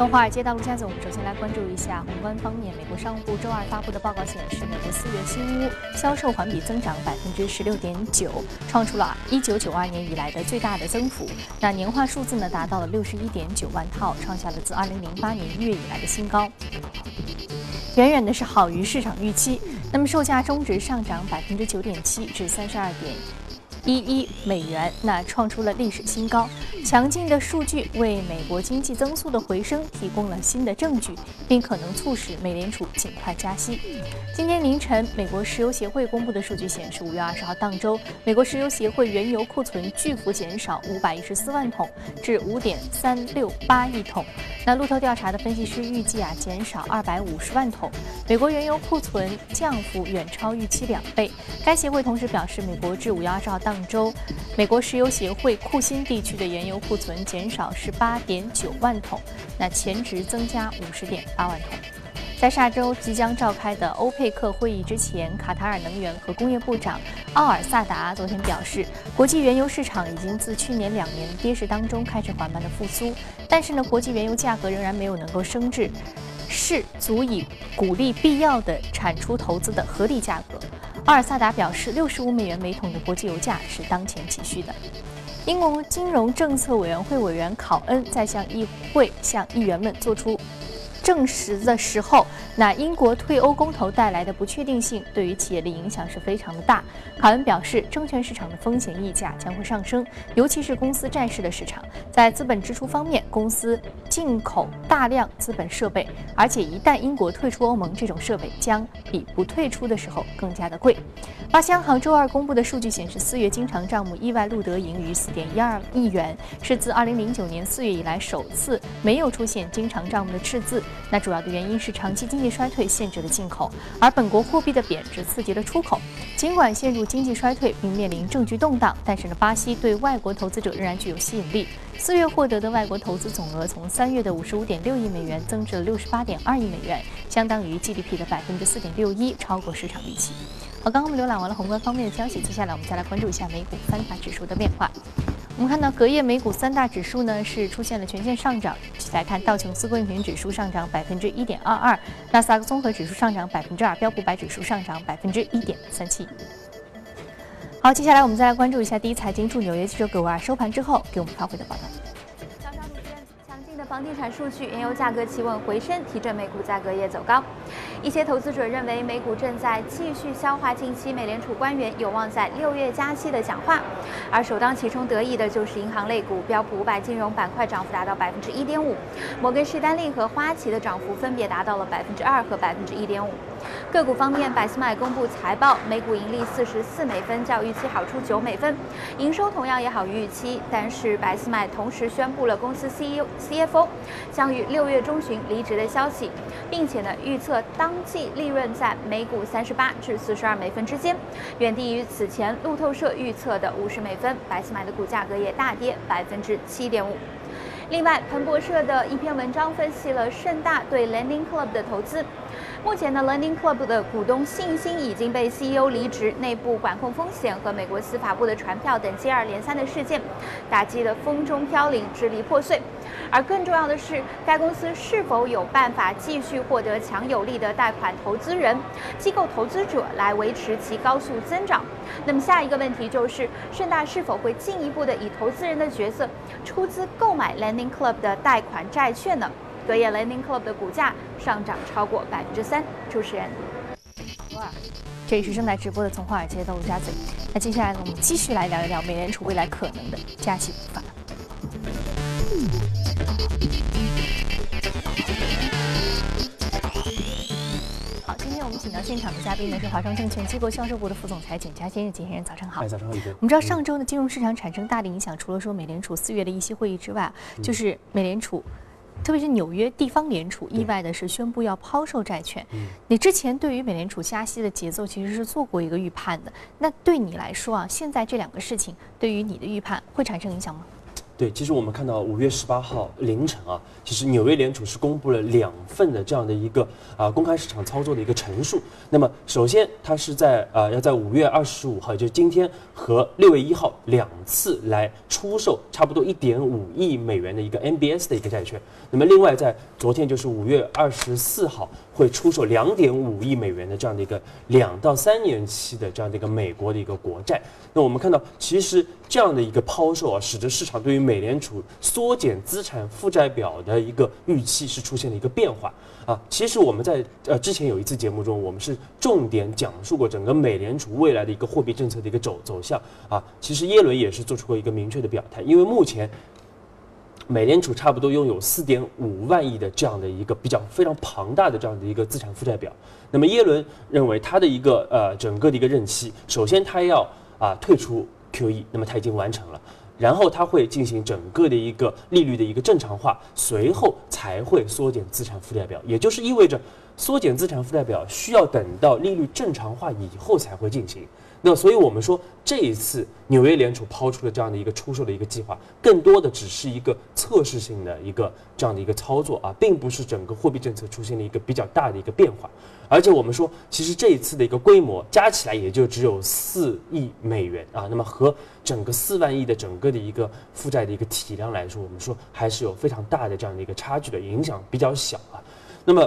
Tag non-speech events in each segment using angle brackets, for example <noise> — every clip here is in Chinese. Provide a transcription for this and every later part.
从华尔街到陆家嘴，我们首先来关注一下宏观方面。美国商务部周二发布的报告显示，美国四月新屋销售环比增长百分之十六点九，创出了一九九二年以来的最大的增幅。那年化数字呢，达到了六十一点九万套，创下了自二零零八年一月以来的新高，远远的是好于市场预期。那么售价中值上涨百分之九点七，至三十二点。一一美元，那创出了历史新高。强劲的数据为美国经济增速的回升提供了新的证据，并可能促使美联储尽快加息。今天凌晨，美国石油协会公布的数据显示，五月二十号当周，美国石油协会原油库存巨幅减少五百一十四万桶，至五点三六八亿桶。那路透调查的分析师预计啊，减少二百五十万桶。美国原油库存降幅远超预期两倍。该协会同时表示，美国至五月二十号当上周，美国石油协会库欣地区的原油库存减少十八点九万桶，那前值增加五十点八万桶。在下周即将召开的欧佩克会议之前，卡塔尔能源和工业部长奥尔萨达昨天表示，国际原油市场已经自去年两年跌势当中开始缓慢的复苏，但是呢，国际原油价格仍然没有能够升至是足以鼓励必要的产出投资的合理价格。阿尔萨达表示，六十五美元每桶的国际油价是当前急需的。英国金融政策委员会委员考恩在向议会向议员们做出。证实的时候，那英国退欧公投带来的不确定性对于企业的影响是非常的大。卡恩表示，证券市场的风险溢价将会上升，尤其是公司债市的市场。在资本支出方面，公司进口大量资本设备，而且一旦英国退出欧盟，这种设备将比不退出的时候更加的贵。巴西央行周二公布的数据显示，四月经常账目意外录得盈余四点一二亿元，是自二零零九年四月以来首次没有出现经常账目的赤字。那主要的原因是长期经济衰退限制了进口，而本国货币的贬值刺激了出口。尽管陷入经济衰退并面临政局动荡，但是呢，巴西对外国投资者仍然具有吸引力。四月获得的外国投资总额从三月的五十五点六亿美元增至了六十八点二亿美元，相当于 GDP 的百分之四点六一，超过市场预期。好，刚刚我们浏览完了宏观方面的消息，接下来我们再来关注一下美股三大指数的变化。我们看到隔夜美股三大指数呢是出现了全线上涨。来看道琼斯工业平指数上涨百分之一点二二，纳斯达克综合指数上涨百分之二，标普百指数上涨百分之一点三七。好，接下来我们再来关注一下第一财经驻纽约记者葛瓦收盘之后给我们发回的报道。强劲的房地产数据，原油价格企稳回升，提振美股价格也走高。一些投资者认为，美股正在继续消化近期美联储官员有望在六月加息的讲话，而首当其冲得益的就是银行类股，标普五百金融板块涨幅达到百分之一点五，摩根士丹利和花旗的涨幅分别达到了百分之二和百分之一点五。个股方面，百思买公布财报，每股盈利四十四美分，较预期好出九美分，营收同样也好于预期。但是百思买同时宣布了公司 CEO、CFO 将于六月中旬离职的消息，并且呢预测当季利润在每股三十八至四十二美分之间，远低于此前路透社预测的五十美分。百思买的股价格也大跌百分之七点五。另外，彭博社的一篇文章分析了盛大对 Lending Club 的投资。目前呢，Lending Club 的股东信心已经被 CEO 离职、内部管控风险和美国司法部的传票等接二连三的事件打击得风中飘零、支离破碎。而更重要的是，该公司是否有办法继续获得强有力的贷款投资人、机构投资者来维持其高速增长？那么下一个问题就是，盛大是否会进一步的以投资人的角色出资购买 Lending Club 的贷款债券呢？隔夜 Lending Club 的股价上涨超过百分之三。主持人，这里是正在直播的《从华尔街到陆家嘴》。那接下来呢，我们继续来聊一聊美联储未来可能的加息步伐。好，今天我们请到现场的嘉宾呢是华商证券机构销售部的副总裁简佳先生，简先生早上好。早上好，我们知道上周呢，金融市场产生大的影响，除了说美联储四月的议息会议之外，就是美联储。特别是纽约地方联储意外的是宣布要抛售债券。你之前对于美联储加息的节奏其实是做过一个预判的。那对你来说啊，现在这两个事情对于你的预判会产生影响吗？对，其实我们看到五月十八号凌晨啊，其实纽约联储是公布了两份的这样的一个啊公开市场操作的一个陈述。那么首先，它是在啊要在五月二十五号，就是今天和六月一号两次来出售差不多一点五亿美元的一个 MBS 的一个债券。那么另外在昨天就是五月二十四号会出售两点五亿美元的这样的一个两到三年期的这样的一个美国的一个国债。那我们看到，其实这样的一个抛售啊，使得市场对于美联储缩减资产负债表的一个预期是出现了一个变化啊。其实我们在呃之前有一次节目中，我们是重点讲述过整个美联储未来的一个货币政策的一个走走向啊。其实耶伦也是做出过一个明确的表态，因为目前。美联储差不多拥有四点五万亿的这样的一个比较非常庞大的这样的一个资产负债表。那么耶伦认为他的一个呃整个的一个任期，首先他要啊退出 QE，那么他已经完成了，然后他会进行整个的一个利率的一个正常化，随后才会缩减资产负债表，也就是意味着缩减资产负债表需要等到利率正常化以后才会进行。那所以，我们说这一次纽约联储抛出的这样的一个出售的一个计划，更多的只是一个测试性的一个这样的一个操作啊，并不是整个货币政策出现了一个比较大的一个变化。而且我们说，其实这一次的一个规模加起来也就只有四亿美元啊，那么和整个四万亿的整个的一个负债的一个体量来说，我们说还是有非常大的这样的一个差距的，影响比较小啊。那么。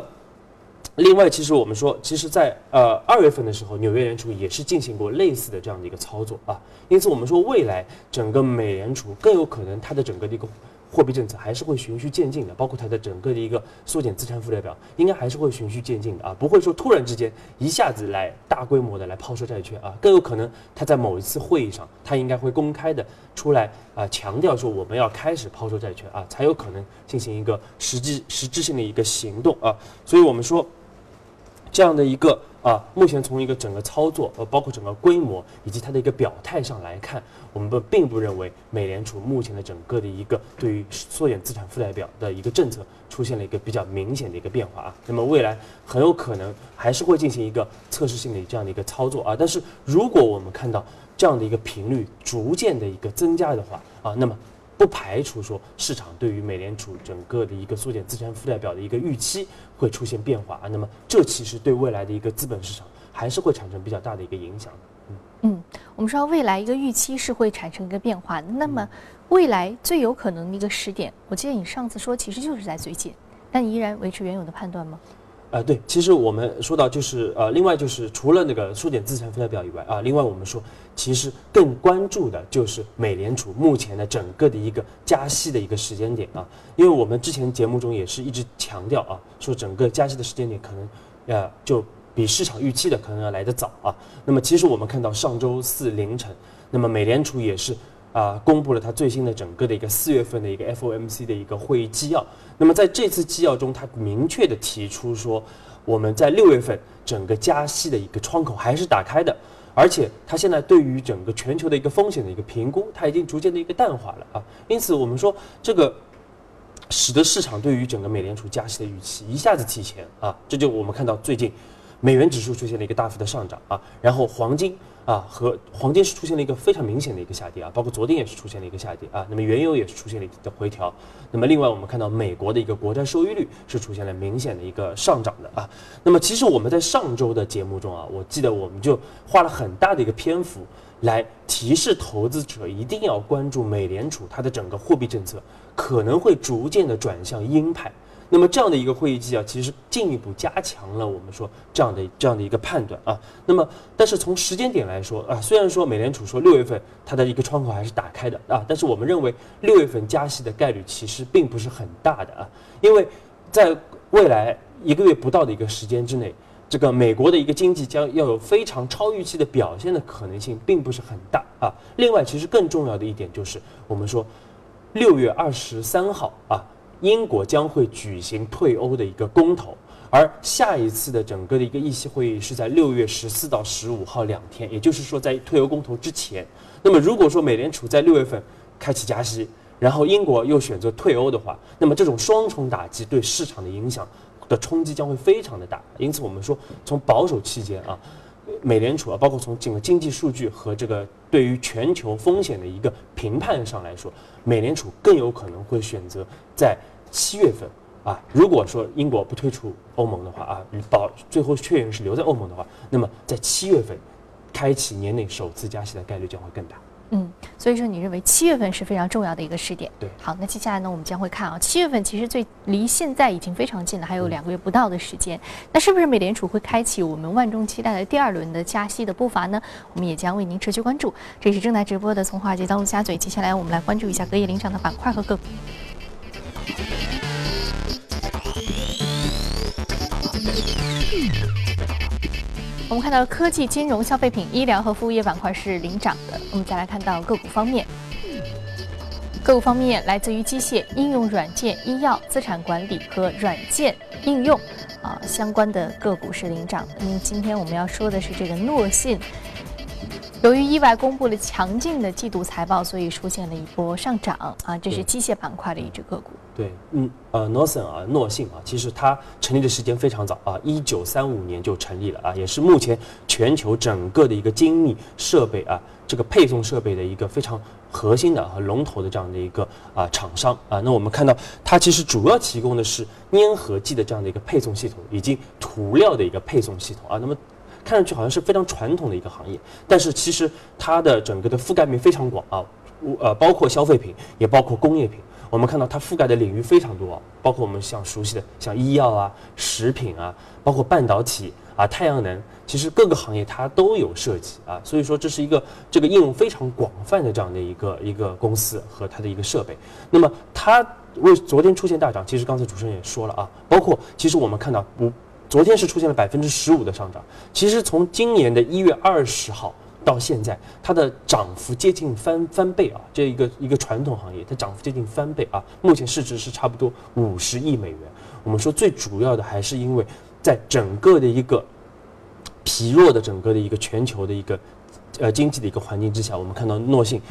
另外，其实我们说，其实，在呃二月份的时候，纽约联储也是进行过类似的这样的一个操作啊。因此，我们说未来整个美联储更有可能它的整个的一个货币政策还是会循序渐进的，包括它的整个的一个缩减资产负债表，应该还是会循序渐进的啊，不会说突然之间一下子来大规模的来抛售债券啊。更有可能它在某一次会议上，它应该会公开的出来啊，强调说我们要开始抛售债券啊，才有可能进行一个实际实质性的一个行动啊。所以我们说。这样的一个啊，目前从一个整个操作，呃，包括整个规模以及它的一个表态上来看，我们不并不认为美联储目前的整个的一个对于缩减资产负债表的一个政策出现了一个比较明显的一个变化啊。那么未来很有可能还是会进行一个测试性的这样的一个操作啊。但是如果我们看到这样的一个频率逐渐的一个增加的话啊，那么。不排除说市场对于美联储整个的一个缩减资产负债表的一个预期会出现变化啊，那么这其实对未来的一个资本市场还是会产生比较大的一个影响嗯。嗯，我们说未来一个预期是会产生一个变化，那么未来最有可能的一个时点，我记得你上次说其实就是在最近，但依然维持原有的判断吗？啊，对，其实我们说到就是呃，另外就是除了那个缩减资产负债表以外啊，另外我们说其实更关注的就是美联储目前的整个的一个加息的一个时间点啊，因为我们之前节目中也是一直强调啊，说整个加息的时间点可能呃就比市场预期的可能要来得早啊。那么其实我们看到上周四凌晨，那么美联储也是。啊，公布了它最新的整个的一个四月份的一个 FOMC 的一个会议纪要。那么在这次纪要中，它明确的提出说，我们在六月份整个加息的一个窗口还是打开的，而且它现在对于整个全球的一个风险的一个评估，它已经逐渐的一个淡化了啊。因此，我们说这个使得市场对于整个美联储加息的预期一下子提前啊，这就我们看到最近美元指数出现了一个大幅的上涨啊，然后黄金。啊，和黄金是出现了一个非常明显的一个下跌啊，包括昨天也是出现了一个下跌啊。那么原油也是出现了一个回调。那么另外我们看到美国的一个国债收益率是出现了明显的一个上涨的啊。那么其实我们在上周的节目中啊，我记得我们就花了很大的一个篇幅来提示投资者一定要关注美联储它的整个货币政策可能会逐渐的转向鹰派。那么这样的一个会议纪要，其实进一步加强了我们说这样的这样的一个判断啊。那么，但是从时间点来说啊，虽然说美联储说六月份它的一个窗口还是打开的啊，但是我们认为六月份加息的概率其实并不是很大的啊，因为在未来一个月不到的一个时间之内，这个美国的一个经济将要有非常超预期的表现的可能性并不是很大啊。另外，其实更重要的一点就是我们说六月二十三号啊。英国将会举行退欧的一个公投，而下一次的整个的一个议息会议是在六月十四到十五号两天，也就是说在退欧公投之前。那么如果说美联储在六月份开启加息，然后英国又选择退欧的话，那么这种双重打击对市场的影响的冲击将会非常的大。因此我们说，从保守期间啊，美联储啊，包括从整个经济数据和这个对于全球风险的一个评判上来说，美联储更有可能会选择在七月份啊，如果说英国不退出欧盟的话啊，保最后确认是留在欧盟的话，那么在七月份开启年内首次加息的概率将会更大。嗯，所以说你认为七月份是非常重要的一个时点。对，好，那接下来呢，我们将会看啊，七月份其实最离现在已经非常近了，还有两个月不到的时间。那是不是美联储会开启我们万众期待的第二轮的加息的步伐呢？我们也将为您持续关注。这是正在直播的从华尔街到陆家嘴，接下来我们来关注一下隔夜领涨的板块和个股。我们看到科技、金融、消费品、医疗和服务业板块是领涨的。我们再来看到个股方面，个股方面来自于机械、应用软件、医药、资产管理和软件应用啊相关的个股是领涨的。那么今天我们要说的是这个诺信。由于意外公布了强劲的季度财报，所以出现了一波上涨啊！这是机械板块的一只个股。对，嗯，呃，诺森啊，诺信啊，其实它成立的时间非常早啊，一九三五年就成立了啊，也是目前全球整个的一个精密设备啊，这个配送设备的一个非常核心的和龙头的这样的一个啊厂商啊。那我们看到它其实主要提供的是粘合剂的这样的一个配送系统，以及涂料的一个配送系统啊。那么看上去好像是非常传统的一个行业，但是其实它的整个的覆盖面非常广啊，呃，包括消费品，也包括工业品。我们看到它覆盖的领域非常多，包括我们像熟悉的像医药啊、食品啊，包括半导体啊、太阳能，其实各个行业它都有涉及啊。所以说这是一个这个应用非常广泛的这样的一个一个公司和它的一个设备。那么它为昨天出现大涨，其实刚才主持人也说了啊，包括其实我们看到不。昨天是出现了百分之十五的上涨，其实从今年的一月二十号到现在，它的涨幅接近翻翻倍啊！这一个一个传统行业，它涨幅接近翻倍啊！目前市值是差不多五十亿美元。我们说最主要的还是因为在整个的一个疲弱的整个的一个全球的一个呃经济的一个环境之下，我们看到诺信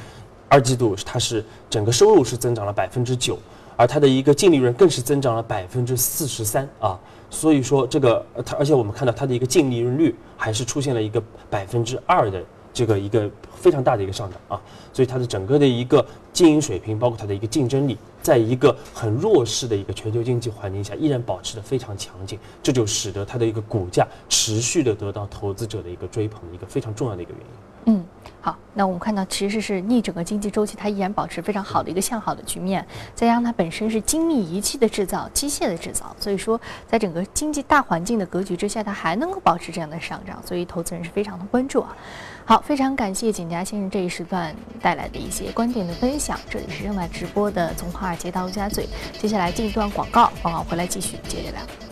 二季度它是整个收入是增长了百分之九，而它的一个净利润更是增长了百分之四十三啊！所以说，这个它，而且我们看到它的一个净利润率还是出现了一个百分之二的这个一个非常大的一个上涨啊，所以它的整个的一个经营水平，包括它的一个竞争力，在一个很弱势的一个全球经济环境下，依然保持的非常强劲，这就使得它的一个股价持续的得到投资者的一个追捧一个非常重要的一个原因。嗯。好，那我们看到其实是逆整个经济周期，它依然保持非常好的一个向好的局面。再加上它本身是精密仪器的制造、机械的制造，所以说在整个经济大环境的格局之下，它还能够保持这样的上涨，所以投资人是非常的关注啊。好，非常感谢景家先生这一时段带来的一些观点的分享。这里是正在直播的从华尔街到陆家嘴，接下来进一段广告，广告回来继续接着聊。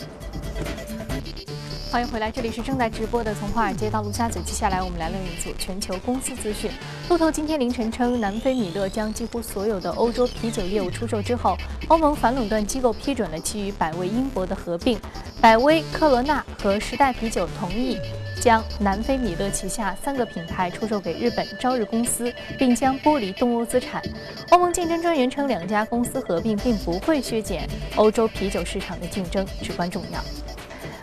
欢迎回来，这里是正在直播的从华尔街到陆家嘴。接下来我们来了一组全球公司资讯。路透今天凌晨称，南非米勒将几乎所有的欧洲啤酒业务出售之后，欧盟反垄断机构批准了其与百威英博的合并。百威、科罗娜和时代啤酒同意将南非米勒旗下三个品牌出售给日本朝日公司，并将剥离东欧资产。欧盟竞争专员称，两家公司合并并不会削减欧洲啤酒市场的竞争，至关重要。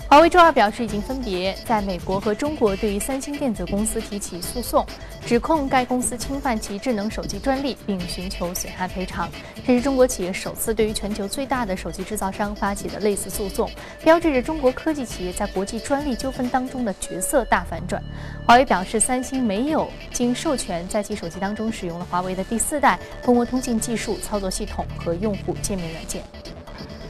华为周二表示，已经分别在美国和中国对于三星电子公司提起诉讼，指控该公司侵犯其智能手机专利，并寻求损害赔偿。这是中国企业首次对于全球最大的手机制造商发起的类似诉讼，标志着中国科技企业在国际专利纠纷当中的角色大反转。华为表示，三星没有经授权在其手机当中使用了华为的第四代蜂窝通信技术、操作系统和用户界面软件。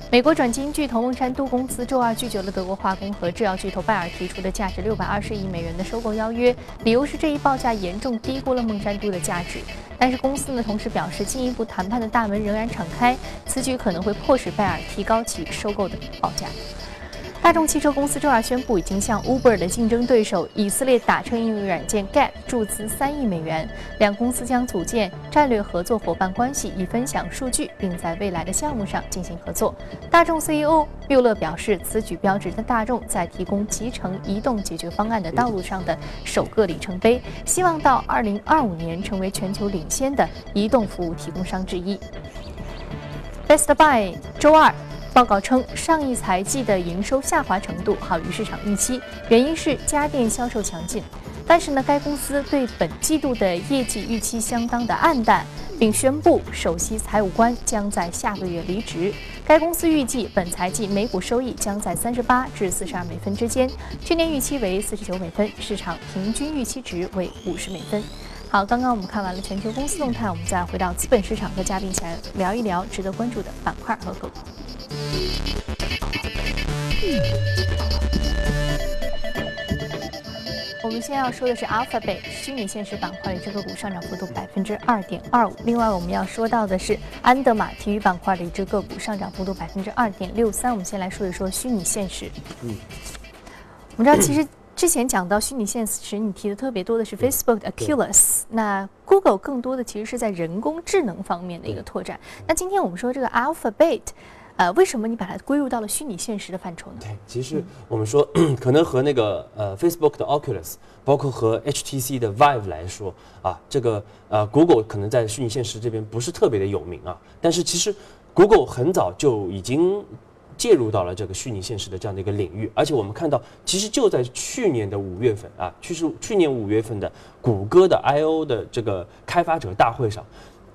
美国转基因巨头孟山都公司周二拒绝了德国化工和制药巨头拜耳提出的价值六百二十亿美元的收购邀约，理由是这一报价严重低估了孟山都的价值。但是公司呢，同时表示进一步谈判的大门仍然敞开，此举可能会迫使拜耳提高其收购的报价。大众汽车公司周二宣布，已经向 Uber 的竞争对手以色列打车应用软件 Gap 注资三亿美元，两公司将组建战略合作伙伴关系，以分享数据，并在未来的项目上进行合作。大众 CEO 缪勒表示，此举标志着大众在提供集成移动解决方案的道路上的首个里程碑，希望到2025年成为全球领先的移动服务提供商之一。Best Buy 周二。报告称，上一财季的营收下滑程度好于市场预期，原因是家电销售强劲。但是呢，该公司对本季度的业绩预期相当的暗淡，并宣布首席财务官将在下个月离职。该公司预计本财季每股收益将在三十八至四十二美分之间，去年预期为四十九美分，市场平均预期值为五十美分。好，刚刚我们看完了全球公司动态，我们再回到资本市场，和嘉宾一起来聊一聊值得关注的板块和个股。我们先要说的是 Alphabet 虚拟现实板块的这个股上涨幅度百分之二点二五。另外，我们要说到的是安德玛体育板块的一只个股上涨幅度百分之二点六三。我们先来说一说虚拟现实。嗯，我们知道，其实之前讲到虚拟现实，你提的特别多的是 Facebook 的 Oculus，那 Google 更多的其实是在人工智能方面的一个拓展。那今天我们说这个 Alphabet。呃，为什么你把它归入到了虚拟现实的范畴呢？对，其实我们说，<clears throat> 可能和那个呃 Facebook 的 Oculus，包括和 HTC 的 Vive 来说啊，这个呃 Google 可能在虚拟现实这边不是特别的有名啊。但是其实 Google 很早就已经介入到了这个虚拟现实的这样的一个领域，而且我们看到，其实就在去年的五月份啊，去是去年五月份的谷歌的 I/O 的这个开发者大会上。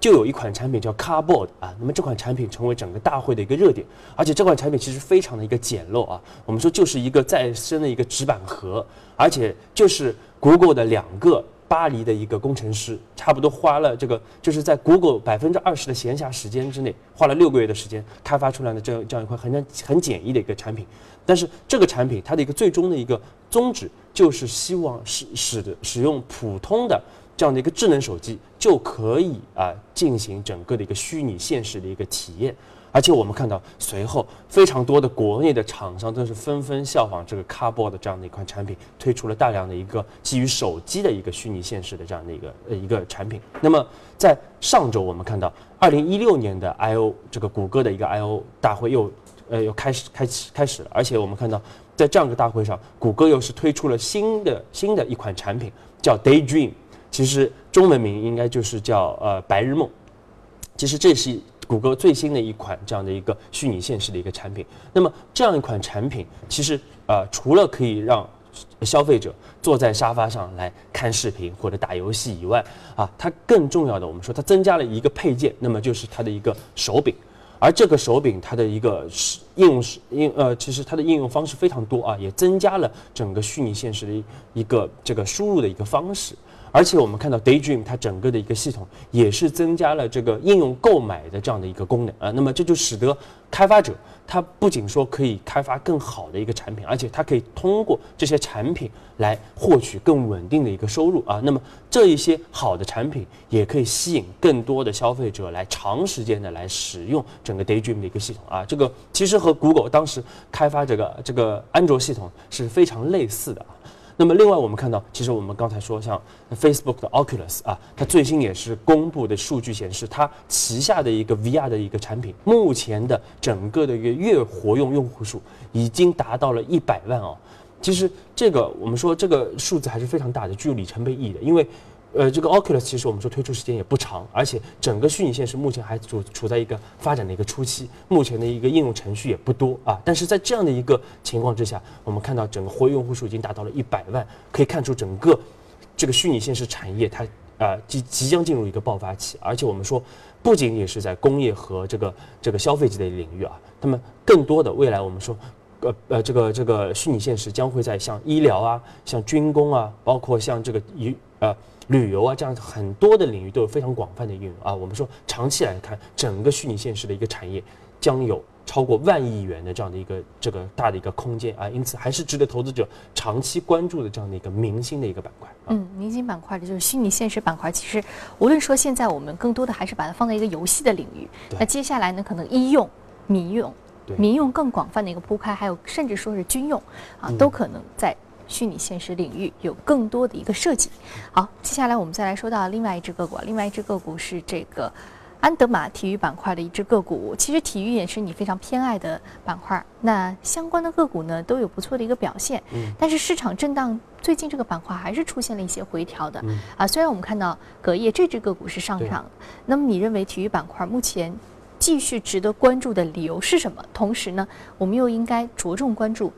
就有一款产品叫 Cardboard 啊，那么这款产品成为整个大会的一个热点，而且这款产品其实非常的一个简陋啊，我们说就是一个再生的一个纸板盒，而且就是 Google 的两个巴黎的一个工程师，差不多花了这个就是在 Google 百分之二十的闲暇时间之内，花了六个月的时间开发出来的这样这样一块很很简易的一个产品，但是这个产品它的一个最终的一个宗旨就是希望使使的使用普通的。这样的一个智能手机就可以啊进行整个的一个虚拟现实的一个体验，而且我们看到随后非常多的国内的厂商都是纷纷效仿这个 Carboard 这样的一款产品，推出了大量的一个基于手机的一个虚拟现实的这样的一个呃一个产品。那么在上周我们看到，二零一六年的 I/O 这个谷歌的一个 I/O 大会又呃又开始开始开始了，而且我们看到在这样一个大会上，谷歌又是推出了新的新的一款产品，叫 Daydream。其实中文名应该就是叫呃白日梦。其实这是谷歌最新的一款这样的一个虚拟现实的一个产品。那么这样一款产品，其实呃除了可以让消费者坐在沙发上来看视频或者打游戏以外，啊，它更重要的我们说它增加了一个配件，那么就是它的一个手柄。而这个手柄它的一个应用是应呃，其实它的应用方式非常多啊，也增加了整个虚拟现实的一个这个输入的一个方式。而且我们看到 Daydream 它整个的一个系统也是增加了这个应用购买的这样的一个功能啊，那么这就使得开发者他不仅说可以开发更好的一个产品，而且他可以通过这些产品来获取更稳定的一个收入啊。那么这一些好的产品也可以吸引更多的消费者来长时间的来使用整个 Daydream 的一个系统啊。这个其实和 Google 当时开发这个这个安卓系统是非常类似的啊。那么另外，我们看到，其实我们刚才说，像 Facebook 的 Oculus 啊，它最新也是公布的数据显示，它旗下的一个 VR 的一个产品，目前的整个的一个月活用用户数已经达到了一百万哦。其实这个我们说这个数字还是非常大的，具有里程碑意义的，因为。呃，这个 Oculus 其实我们说推出时间也不长，而且整个虚拟现实目前还处处在一个发展的一个初期，目前的一个应用程序也不多啊。但是在这样的一个情况之下，我们看到整个活跃用户数已经达到了一百万，可以看出整个这个虚拟现实产业它啊即即将进入一个爆发期。而且我们说，不仅仅是在工业和这个这个消费级的领域啊，那么更多的未来我们说，呃呃这个这个虚拟现实将会在像医疗啊、像军工啊，包括像这个娱呃。旅游啊，这样很多的领域都有非常广泛的应用啊。我们说长期来看，整个虚拟现实的一个产业将有超过万亿元的这样的一个这个大的一个空间啊，因此还是值得投资者长期关注的这样的一个明星的一个板块。嗯，明星板块的就是虚拟现实板块。其实无论说现在我们更多的还是把它放在一个游戏的领域，那接下来呢，可能医用、民用、民用更广泛的一个铺开，还有甚至说是军用啊，都可能在。虚拟现实领域有更多的一个设计。好，接下来我们再来说到另外一只个股，另外一只个股是这个安德玛体育板块的一只个股。其实体育也是你非常偏爱的板块，那相关的个股呢都有不错的一个表现。嗯。但是市场震荡，最近这个板块还是出现了一些回调的。嗯。啊，虽然我们看到隔夜这只个股是上涨，那么你认为体育板块目前继续值得关注的理由是什么？同时呢，我们又应该着重关注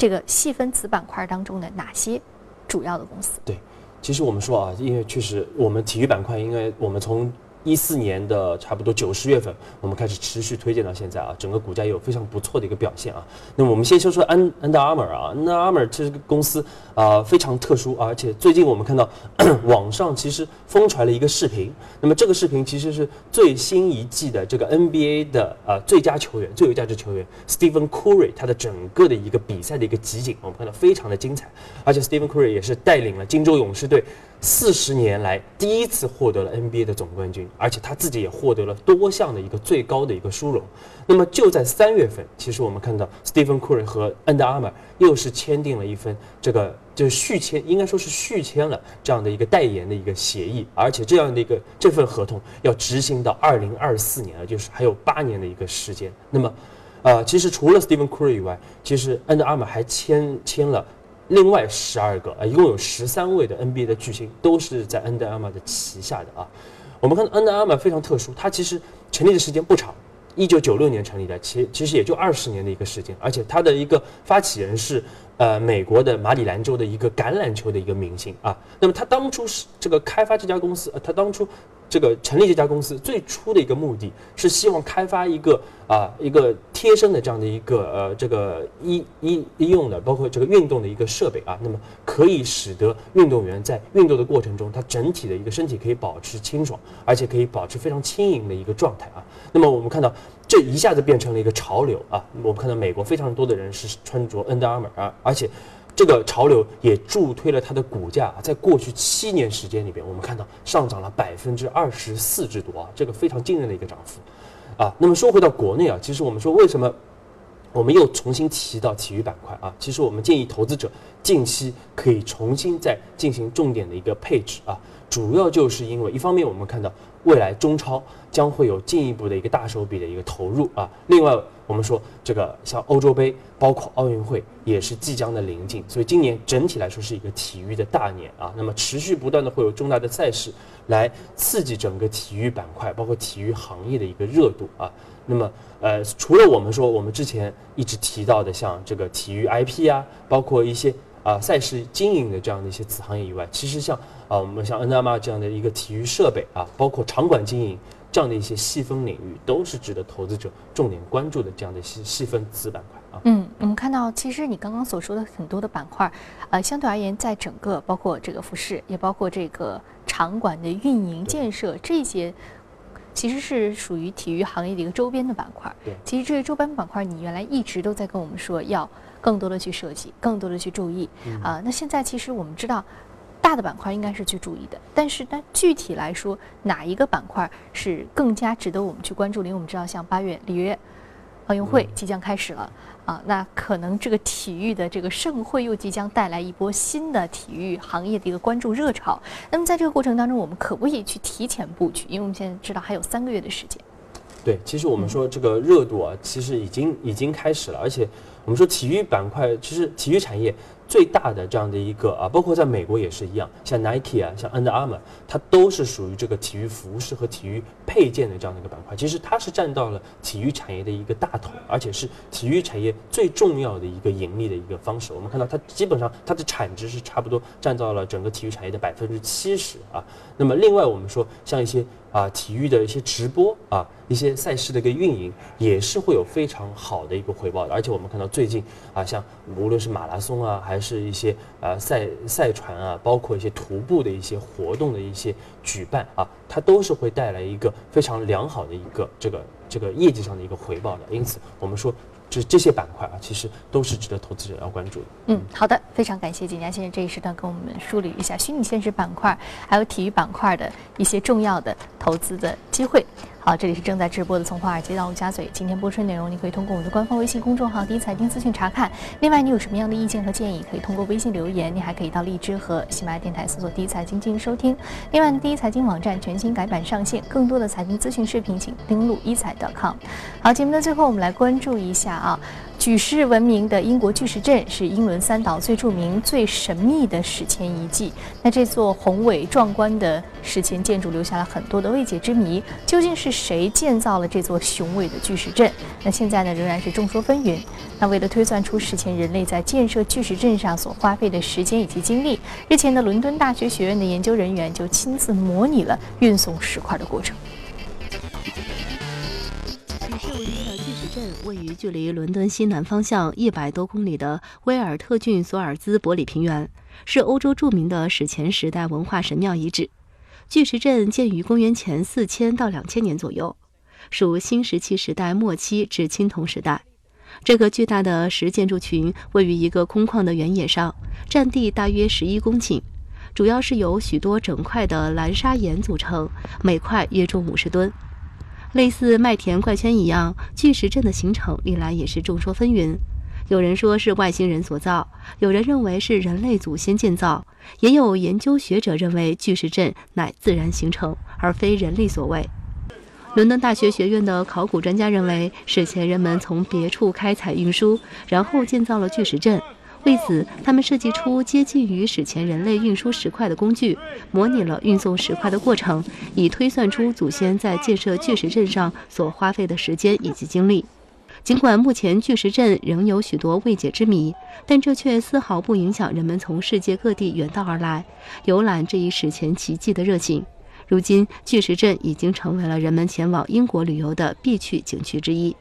这个细分子板块当中的哪些主要的公司？对，其实我们说啊，因为确实我们体育板块，应该我们从一四年的差不多九十月份，我们开始持续推荐到现在啊，整个股价也有非常不错的一个表现啊。那么我们先说说安安达阿 r 啊，安达阿 r 这个公司啊非常特殊，而且最近我们看到 <coughs> 网上其实疯传了一个视频，那么这个视频其实是最新一季的这个 NBA 的啊最佳球员、最有价值球员 Stephen Curry 他的整个的一个比赛的一个集锦，我们看到非常的精彩，而且 Stephen Curry 也是带领了金州勇士队。四十年来第一次获得了 NBA 的总冠军，而且他自己也获得了多项的一个最高的一个殊荣。那么就在三月份，其实我们看到 Stephen Curry 和 Under Armour 又是签订了一份这个就是续签，应该说是续签了这样的一个代言的一个协议，而且这样的一个这份合同要执行到二零二四年了，就是还有八年的一个时间。那么，呃，其实除了 Stephen Curry 以外，其实 Under Armour 还签签了。另外十二个啊，一共有十三位的 NBA 的巨星都是在 Under Armour 的旗下的啊。我们看到 Under Armour 非常特殊，它其实成立的时间不长，一九九六年成立的，其其实也就二十年的一个时间，而且它的一个发起人是呃美国的马里兰州的一个橄榄球的一个明星啊。那么他当初是这个开发这家公司，呃，他当初。这个成立这家公司最初的一个目的是希望开发一个啊一个贴身的这样的一个呃这个医医医用的包括这个运动的一个设备啊，那么可以使得运动员在运动的过程中，他整体的一个身体可以保持清爽，而且可以保持非常轻盈的一个状态啊。那么我们看到这一下子变成了一个潮流啊，我们看到美国非常多的人是穿着 Under Armour 啊，而且。这个潮流也助推了它的股价，在过去七年时间里边，我们看到上涨了百分之二十四之多啊，这个非常惊人的一个涨幅，啊，那么说回到国内啊，其实我们说为什么我们又重新提到体育板块啊？其实我们建议投资者近期可以重新再进行重点的一个配置啊，主要就是因为一方面我们看到未来中超将会有进一步的一个大手笔的一个投入啊，另外。我们说这个像欧洲杯，包括奥运会也是即将的临近，所以今年整体来说是一个体育的大年啊。那么持续不断的会有重大的赛事来刺激整个体育板块，包括体育行业的一个热度啊。那么呃，除了我们说我们之前一直提到的像这个体育 IP 啊，包括一些啊赛事经营的这样的一些子行业以外，其实像啊我们像 N M R 这样的一个体育设备啊，包括场馆经营。这样的一些细分领域都是值得投资者重点关注的这样的细细分子板块啊。嗯，我们看到，其实你刚刚所说的很多的板块，呃，相对而言，在整个包括这个服饰，也包括这个场馆的运营建设这些，其实是属于体育行业的一个周边的板块。对，其实这些周边板块，你原来一直都在跟我们说要更多的去设计，更多的去注意啊。那现在其实我们知道。大的板块应该是去注意的，但是那具体来说，哪一个板块是更加值得我们去关注？因为我们知道，像八月里约奥运会即将开始了啊，那可能这个体育的这个盛会又即将带来一波新的体育行业的一个关注热潮。那么在这个过程当中，我们可不可以去提前布局？因为我们现在知道还有三个月的时间。对，其实我们说这个热度啊，其实已经已经开始了，而且我们说体育板块，其实体育产业。最大的这样的一个啊，包括在美国也是一样，像 Nike 啊，像 Under Armour，它都是属于这个体育服饰和体育配件的这样的一个板块。其实它是占到了体育产业的一个大头，而且是体育产业最重要的一个盈利的一个方式。我们看到它基本上它的产值是差不多占到了整个体育产业的百分之七十啊。那么另外我们说像一些。啊，体育的一些直播啊，一些赛事的一个运营也是会有非常好的一个回报的。而且我们看到最近啊，像无论是马拉松啊，还是一些啊赛赛船啊，包括一些徒步的一些活动的一些举办啊，它都是会带来一个非常良好的一个这个这个业绩上的一个回报的。因此，我们说。这这些板块啊，其实都是值得投资者要关注的。嗯，好的，非常感谢景佳先生这一时段跟我们梳理一下虚拟现实板块还有体育板块的一些重要的投资的机会。好，这里是正在直播的从华尔街到陆家嘴，今天播出内容你可以通过我们的官方微信公众号“第一财经资讯”查看。另外，你有什么样的意见和建议，可以通过微信留言，你还可以到荔枝和喜马拉雅电台搜索“第一财经”进行收听。另外，第一财经网站全新改版上线，更多的财经资讯视频，请登录一财 .com。好，节目的最后，我们来关注一下啊。举世闻名的英国巨石阵是英伦三岛最著名、最神秘的史前遗迹。那这座宏伟壮观的史前建筑留下了很多的未解之谜。究竟是谁建造了这座雄伟的巨石阵？那现在呢，仍然是众说纷纭。那为了推算出史前人类在建设巨石阵上所花费的时间以及精力，日前的伦敦大学学院的研究人员就亲自模拟了运送石块的过程。举世闻名的巨石阵位于距离伦敦西南方向一百多公里的威尔特郡索尔兹伯里平原，是欧洲著名的史前时代文化神庙遗址。巨石阵建于公元前四千到两千年左右，属新石器时代末期至青铜时代。这个巨大的石建筑群位于一个空旷的原野上，占地大约十一公顷，主要是由许多整块的蓝砂岩组成，每块约重五十吨。类似麦田怪圈一样，巨石阵的形成历来也是众说纷纭。有人说是外星人所造，有人认为是人类祖先建造，也有研究学者认为巨石阵乃自然形成，而非人力所为。伦敦大学学院的考古专家认为，史前人们从别处开采运输，然后建造了巨石阵。为此，他们设计出接近于史前人类运输石块的工具，模拟了运送石块的过程，以推算出祖先在建设巨石阵上所花费的时间以及精力。尽管目前巨石阵仍有许多未解之谜，但这却丝毫不影响人们从世界各地远道而来，游览这一史前奇迹的热情。如今，巨石阵已经成为了人们前往英国旅游的必去景区之一。